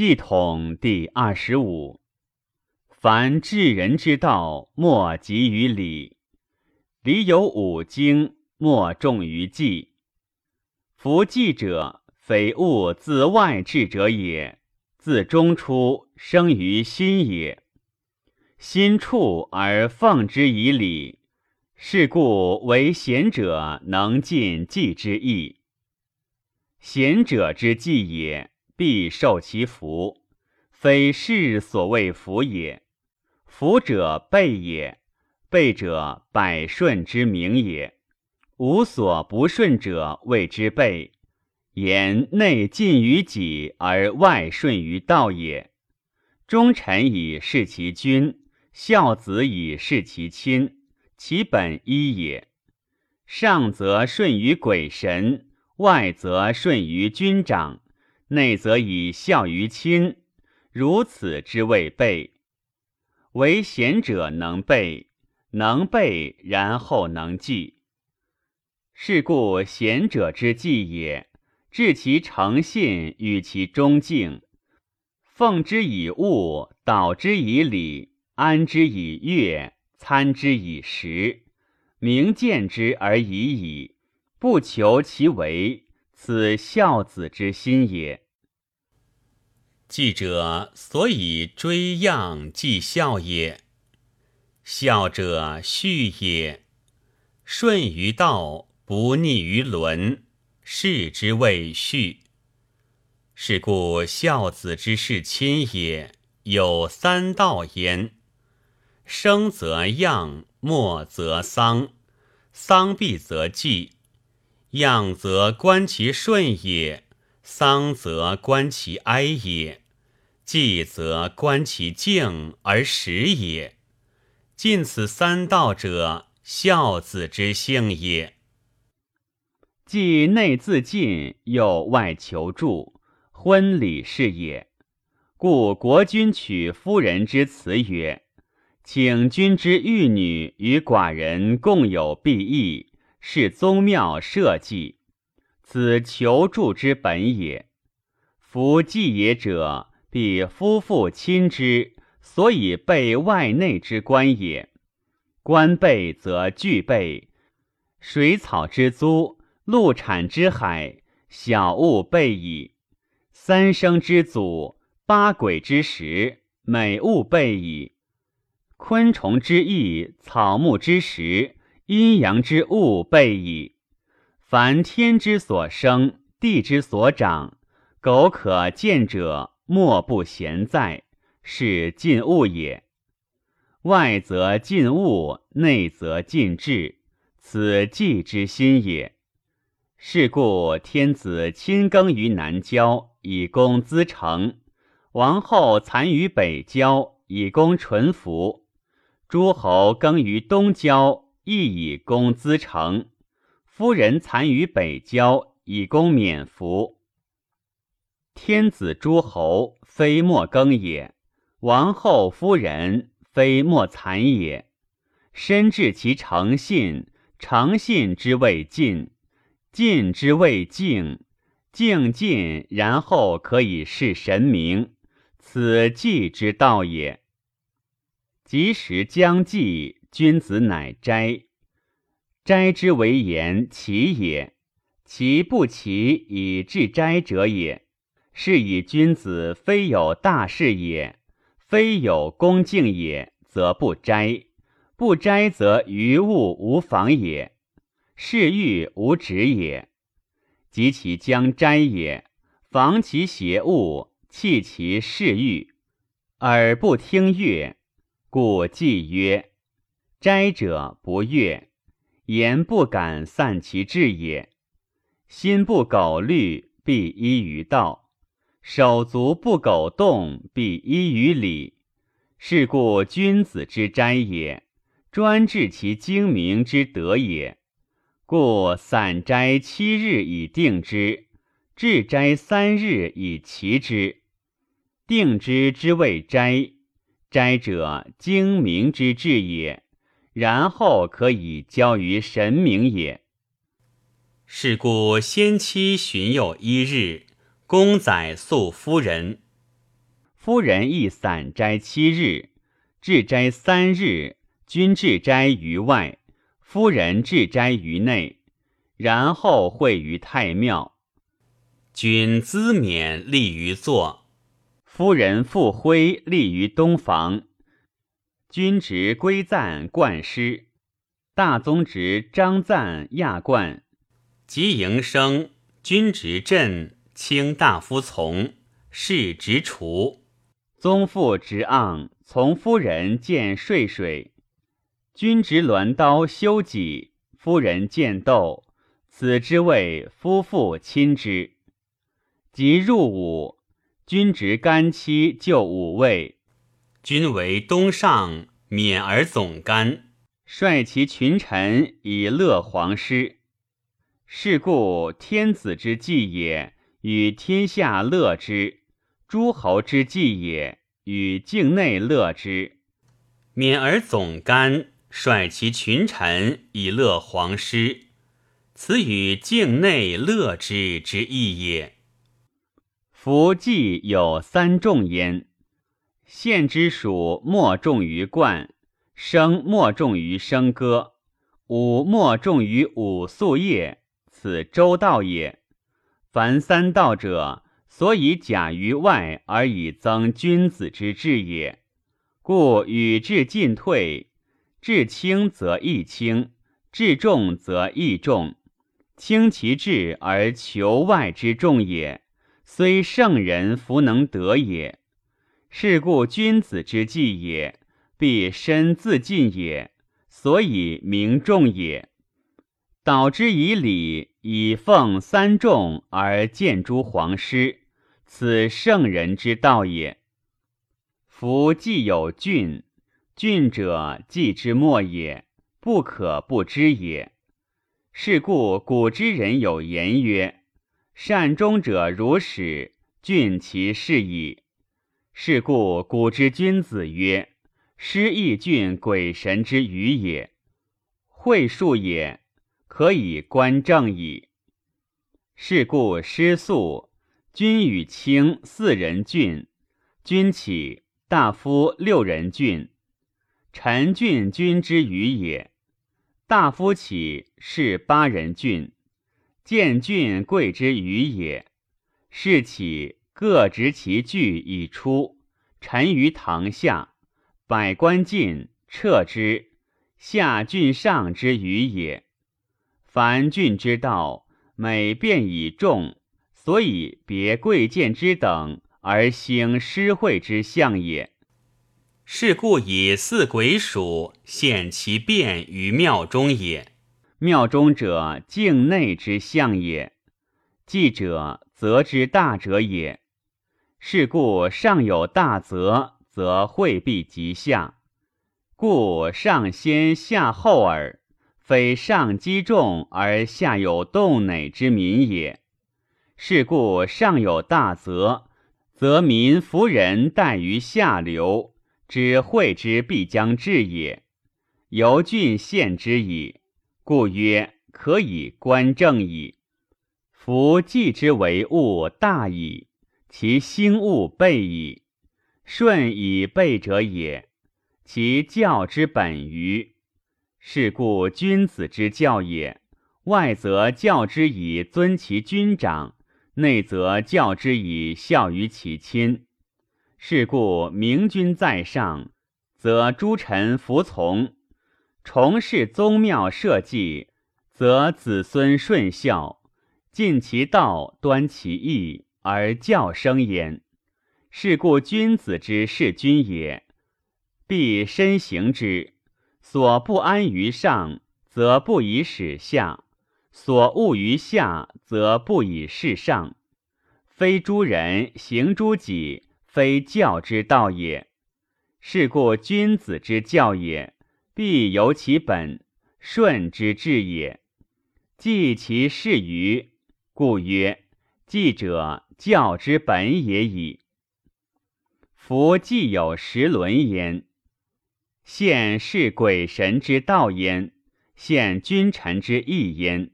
系统第二十五。凡治人之道，莫急于礼。礼有五经，莫重于纪。夫纪者，非物自外治者也，自中出，生于心也。心处而奉之以礼，是故为贤者能尽纪之意。贤者之计也，必受其福，非是所谓福也。福者备也，备者百顺之名也。无所不顺者谓之备。言内尽于己而外顺于道也。忠臣以事其君，孝子以事其亲，其本一也。上则顺于鬼神。外则顺于君长，内则以孝于亲，如此之谓备。唯贤者能备，能备然后能继。是故贤者之计也，治其诚信与其忠敬，奉之以物，导之以礼，安之以乐，参之以食，明见之而已矣。不求其为，此孝子之心也。记者所以追样继孝也。孝者序也，顺于道，不逆于伦，是之谓序。是故孝子之事亲也，有三道焉：生则样，末则丧，丧毕则祭。样则观其顺也，丧则观其哀也，祭则观其敬而实也。尽此三道者，孝子之性也。既内自尽，又外求助，婚礼是也。故国君娶夫人之辞曰：“请君之玉女与寡人共有裨益。”是宗庙社稷，此求助之本也。夫祭也者，必夫妇亲之，所以备外内之官也。官备则具备，水草之租，陆产之海，小物备矣。三生之祖，八鬼之时，美物备矣。昆虫之翼，草木之食。阴阳之物备矣。凡天之所生，地之所长，苟可见者，莫不贤在，是尽物也。外则尽物，内则尽志，此计之心也。是故天子亲耕于南郊，以供资成；王后残于北郊，以供淳服；诸侯耕于东郊。亦以供资成，夫人残于北郊，以供免服。天子诸侯，非莫耕也；王后夫人，非莫残也。身治其诚信，诚信之谓尽，尽之谓敬，敬尽然后可以事神明，此祭之道也。及时将祭。君子乃斋，斋之为言齐也，其不齐以致斋者也。是以君子非有大事也，非有恭敬也，则不斋；不斋则于物无妨也，是欲无止也。及其将斋也，防其邪物，弃其嗜欲，而不听乐，故既曰。斋者不悦，言不敢散其志也；心不苟虑，必依于道；手足不苟动，必依于礼。是故君子之斋也，专治其精明之德也。故散斋七日以定之，治斋三日以齐之。定之之谓斋，斋者精明之治也。然后可以交于神明也。是故先期旬有一日，公宰宿夫人，夫人亦散斋七日，至斋三日，君至斋于外，夫人至斋于内，然后会于太庙。君资冕立于坐，夫人复徽立于东房。君职归赞冠师，大宗职张赞亚冠。及营生，君职镇卿大夫从，是职除。宗父执盎，从夫人见睡水。君执鸾刀修己，夫人见斗。此之谓夫妇亲之。即入伍，君执干妻就五位。君为东上免而总干，率其群臣以乐皇师。是故天子之祭也，与天下乐之。诸侯之祭也，与境内乐之；免而总干，率其群臣以乐皇师，此与境内乐之之意也。夫祭有三重焉：献之属莫重于冠，生莫重于生歌，武莫重于武素业。此周道也。凡三道者。所以假于外而以增君子之志也，故与志进退，志轻则易轻，志重则易重，轻其志而求外之重也，虽圣人弗能得也。是故君子之计也，必身自尽也，所以名重也。导之以礼，以奉三众而见诸皇师。此圣人之道也。夫既有俊，俊者祭之末也，不可不知也。是故古之人有言曰：“善终者如始，俊其事矣。”是故古之君子曰：“师亦俊鬼神之语也。”会数也，可以观正矣。是故师素。君与卿四人郡，君起大夫六人郡，臣郡君之余也。大夫起是八人郡，见郡贵之余也。是起各执其具以出，臣于堂下，百官进撤之，下郡上之余也。凡郡之道，每变以众。所以别贵贱之等而兴诗会之象也。是故以四鬼属现其变于庙中也。庙中者，境内之象也。祭者，则之大者也。是故上有大则，则会必及下。故上先下后耳，非上积重而下有动馁之民也。是故上有大则，则民服人待于下流，知会之必将至也。由郡献之矣，故曰可以观政矣。夫祭之为物大矣，其兴物备矣。顺以备者也，其教之本于。是故君子之教也，外则教之以尊其君长。内则教之以孝于其亲，是故明君在上，则诸臣服从；从事宗庙社稷，则子孙顺孝，尽其道，端其义，而教生焉。是故君子之事君也，必身行之。所不安于上，则不以使下。所恶于下，则不以事上。非诸人行诸己，非教之道也。是故君子之教也，必由其本，顺之至也。继其事于，故曰：继者教之本也已。夫既有时伦焉，现是鬼神之道焉。现君臣之义焉，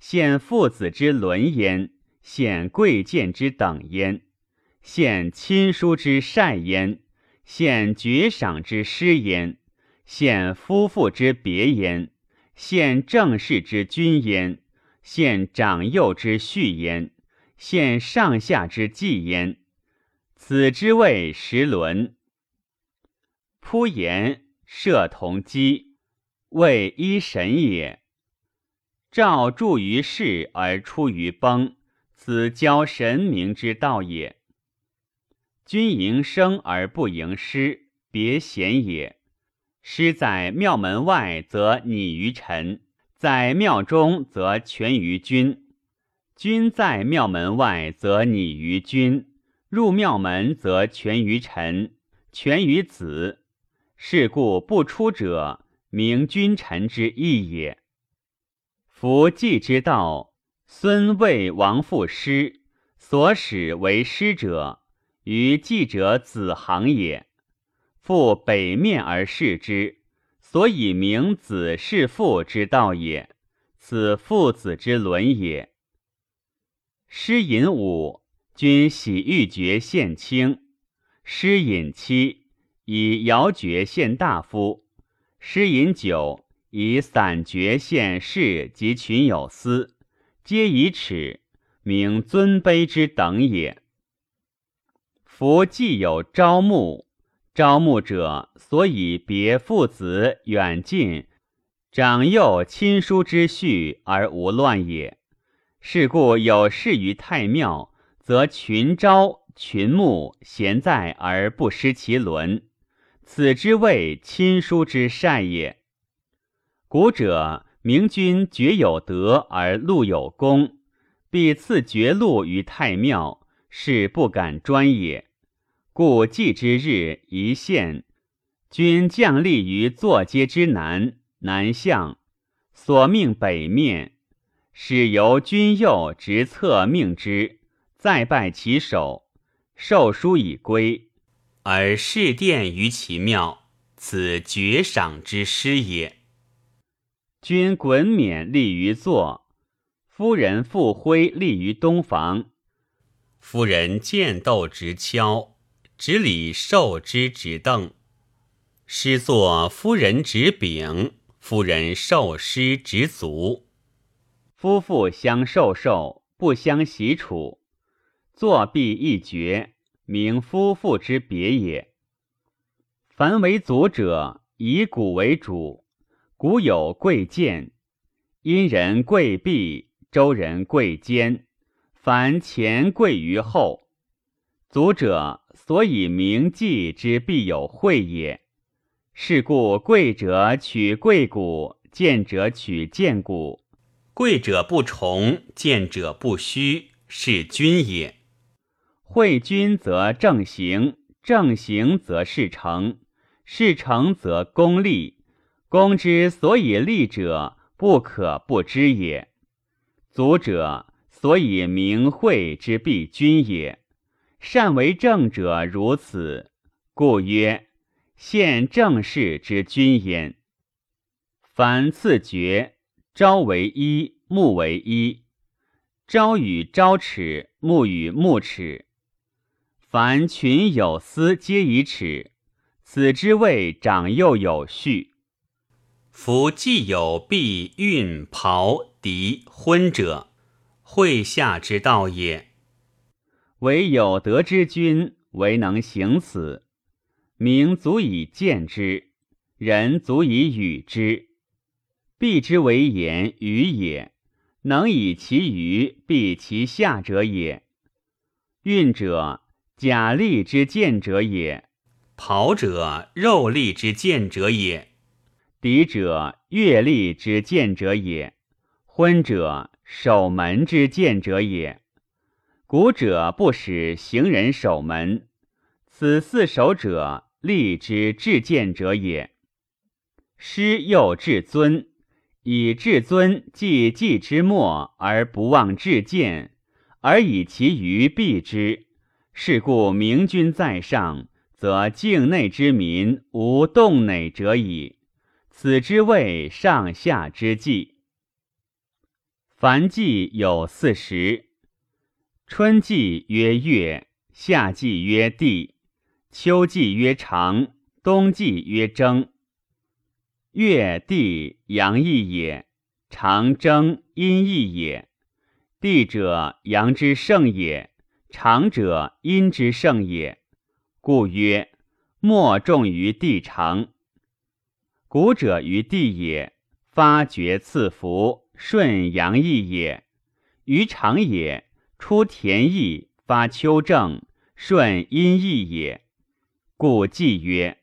现父子之伦焉，现贵贱之等焉，现亲疏之善焉，现爵赏之师焉，现夫妇之别焉，现正事之君焉，献长幼之序焉，献上下之祭焉。此之谓十伦。铺言设同基，谓一神也。照著于世而出于崩，此教神明之道也。君迎生而不迎师，别贤也。师在庙门外，则拟于臣；在庙中，则全于君。君在庙门外，则拟于君；入庙门，则全于臣，全于子。是故不出者，明君臣之义也。夫祭之道，孙魏王父师所使为师者。于记者子行也，复北面而视之，所以名子弑父之道也。此父子之伦也。诗隐五，君喜欲爵献卿；诗隐七，以尧爵献大夫；诗隐九，以散爵献士及群有司，皆以耻，名尊卑之等也。夫既有朝暮，招募者所以别父子远近、长幼亲疏之序而无乱也。是故有事于太庙，则群朝群暮贤在而不失其伦，此之谓亲疏之善也。古者明君爵有德而禄有功，必赐爵禄于太庙，是不敢专也。故祭之日一献，君将立于坐阶之南，南向，所命北面，使由君右直侧命之，再拜其首，受书以归，而侍殿于其庙，此爵赏之师也。君衮冕立于坐，夫人复徽立于东房，夫人见斗直敲。执礼受之执凳，师作夫人执柄，夫人受师执足，夫妇相受受，不相习处，作必一绝，名夫妇之别也。凡为祖者，以古为主，古有贵贱，殷人贵婢，周人贵坚，凡前贵于后，祖者。所以明祭之必有会也。是故贵者取贵骨，贱者取贱骨。贵者不崇，贱者不虚，是君也。会君则正行，正行则事成，事成则功立。功之所以立者，不可不知也。足者所以明会之必君也。善为政者如此，故曰现政事之君焉。凡次爵，朝为一，暮为一；朝与朝耻，暮与暮耻。凡群有司，皆以耻。此之谓长幼有序。夫既有婢、运、袍、狄、婚者，会下之道也。唯有德之君，唯能行此。名足以见之，人足以与之。必之为言语也，能以其余避其下者也。运者，甲利之见者也；袍者，肉利之见者也；敌者，月利之见者也；昏者，守门之见者也。古者不使行人守门，此四守者立之至见者也。师又至尊，以至尊继继之末而不忘至见，而以其余避之。是故明君在上，则境内之民无动馁者矣。此之谓上下之计。凡计有四时。春季曰月，夏季曰地，秋季曰长，冬季曰征。月地阳易也，长征阴易也。地者，阳之盛也；长者，阴之盛也。故曰：莫重于地长。古者于地也，发掘赐福，顺阳易也；于长也，出田邑，发秋正。顺阴易也，故季曰：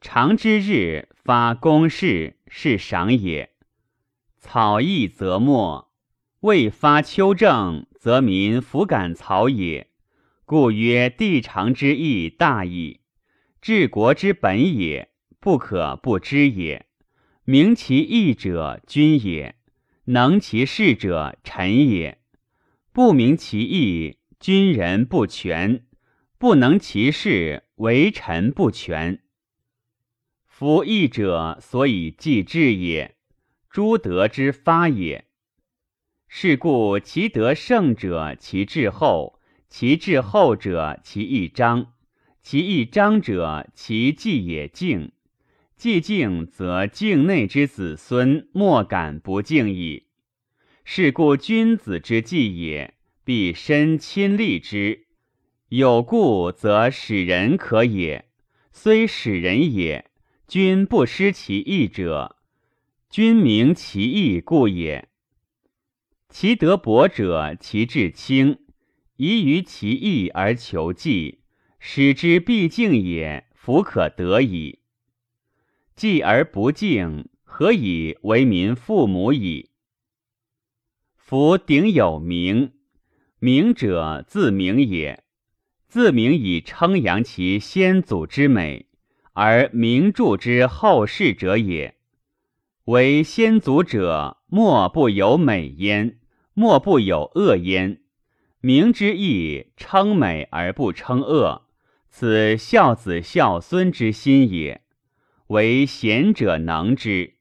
长之日发公事，是赏也。草易则没，未发秋正，则民弗敢草也。故曰：地长之义大矣，治国之本也，不可不知也。明其义者，君也；能其事者，臣也。不明其义，君人不全。不能其事，为臣不全。夫义者，所以继志也，诸德之发也。是故其德胜者，其志厚；其志厚者，其义彰；其义彰者，其继也敬。既敬，则境内之子孙莫敢不敬矣。是故君子之计也，必身亲力之。有故则使人可也，虽使人也，君不失其义者，君明其义故也。其德薄者，其志轻，宜于其义而求计，使之必敬也，弗可得矣。计而不敬，何以为民父母矣？夫鼎有名，名者自名也。自名以称扬其先祖之美，而名著之后世者也。为先祖者，莫不有美焉，莫不有恶焉。名之义，称美而不称恶，此孝子孝孙之心也。为贤者能之。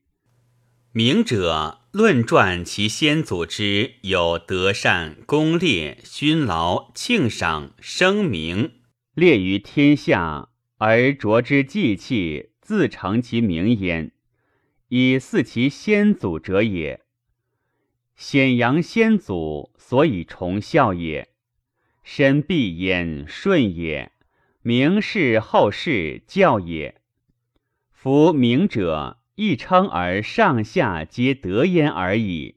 明者论传其先祖之有德善、功烈、勋劳、庆赏、声名，列于天下，而着之祭器，自成其名焉，以祀其先祖者也。显扬先祖，所以崇孝也。身必焉顺也，名是后世教也。夫明者。一称而上下皆得焉而已。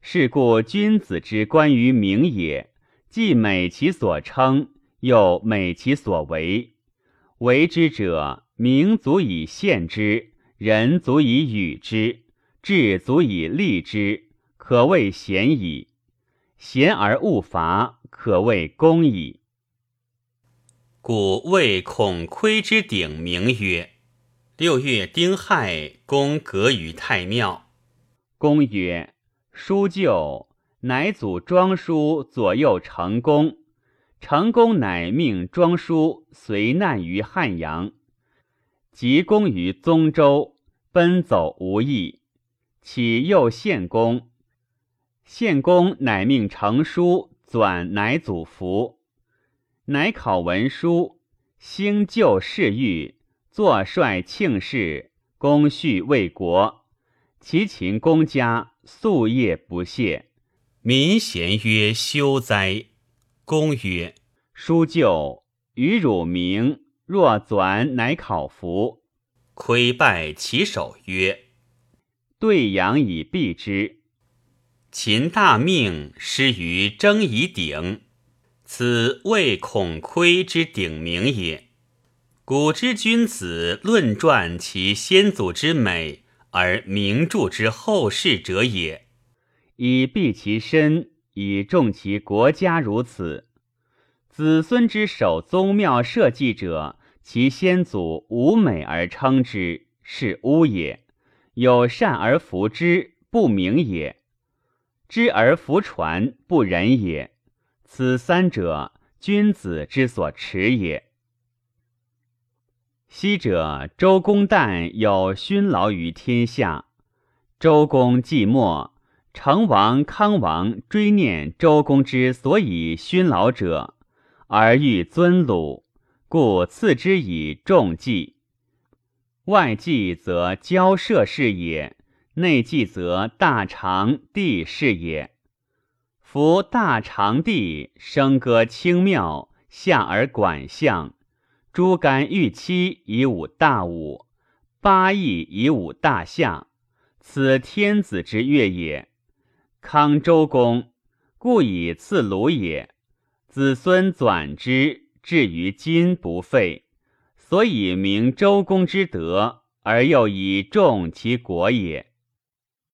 是故君子之关于名也，既美其所称，又美其所为。为之者，名足以献之，人足以与之，志足以立之，可谓贤矣。贤而勿伐，可谓公矣。故谓孔窥之鼎名曰。六月丁亥，公革于太庙。公曰：“书就，乃祖庄叔左右成公。成公乃命庄叔随难于汉阳，及公于宗周，奔走无益。启右献公。献公乃命成书纂乃祖服，乃考文书，兴旧事欲。”坐率庆事，公序为国。其秦公家夙夜不懈。民贤曰：“休哉！”公曰：“书旧，与汝明。若纂，乃考服。”窥拜其首曰：“对阳以避之。”秦大命失于征夷鼎，此谓孔窥之鼎名也。古之君子论传其先祖之美，而名著之后世者也。以避其身，以重其国家，如此。子孙之守宗庙社稷者，其先祖无美而称之，是污也；有善而服之，不明也；知而服传，不仁也。此三者，君子之所持也。昔者周公旦有勋劳于天下，周公既没，成王、康王追念周公之所以勋劳者，而欲尊鲁，故赐之以重祭。外祭则交涉是也，内祭则大长地是也。夫大长地声歌清妙，下而管相，诸干玉期以武大武，八义以武大夏，此天子之乐也。康周公故以赐鲁也。子孙转之，至于今不废，所以明周公之德，而又以重其国也。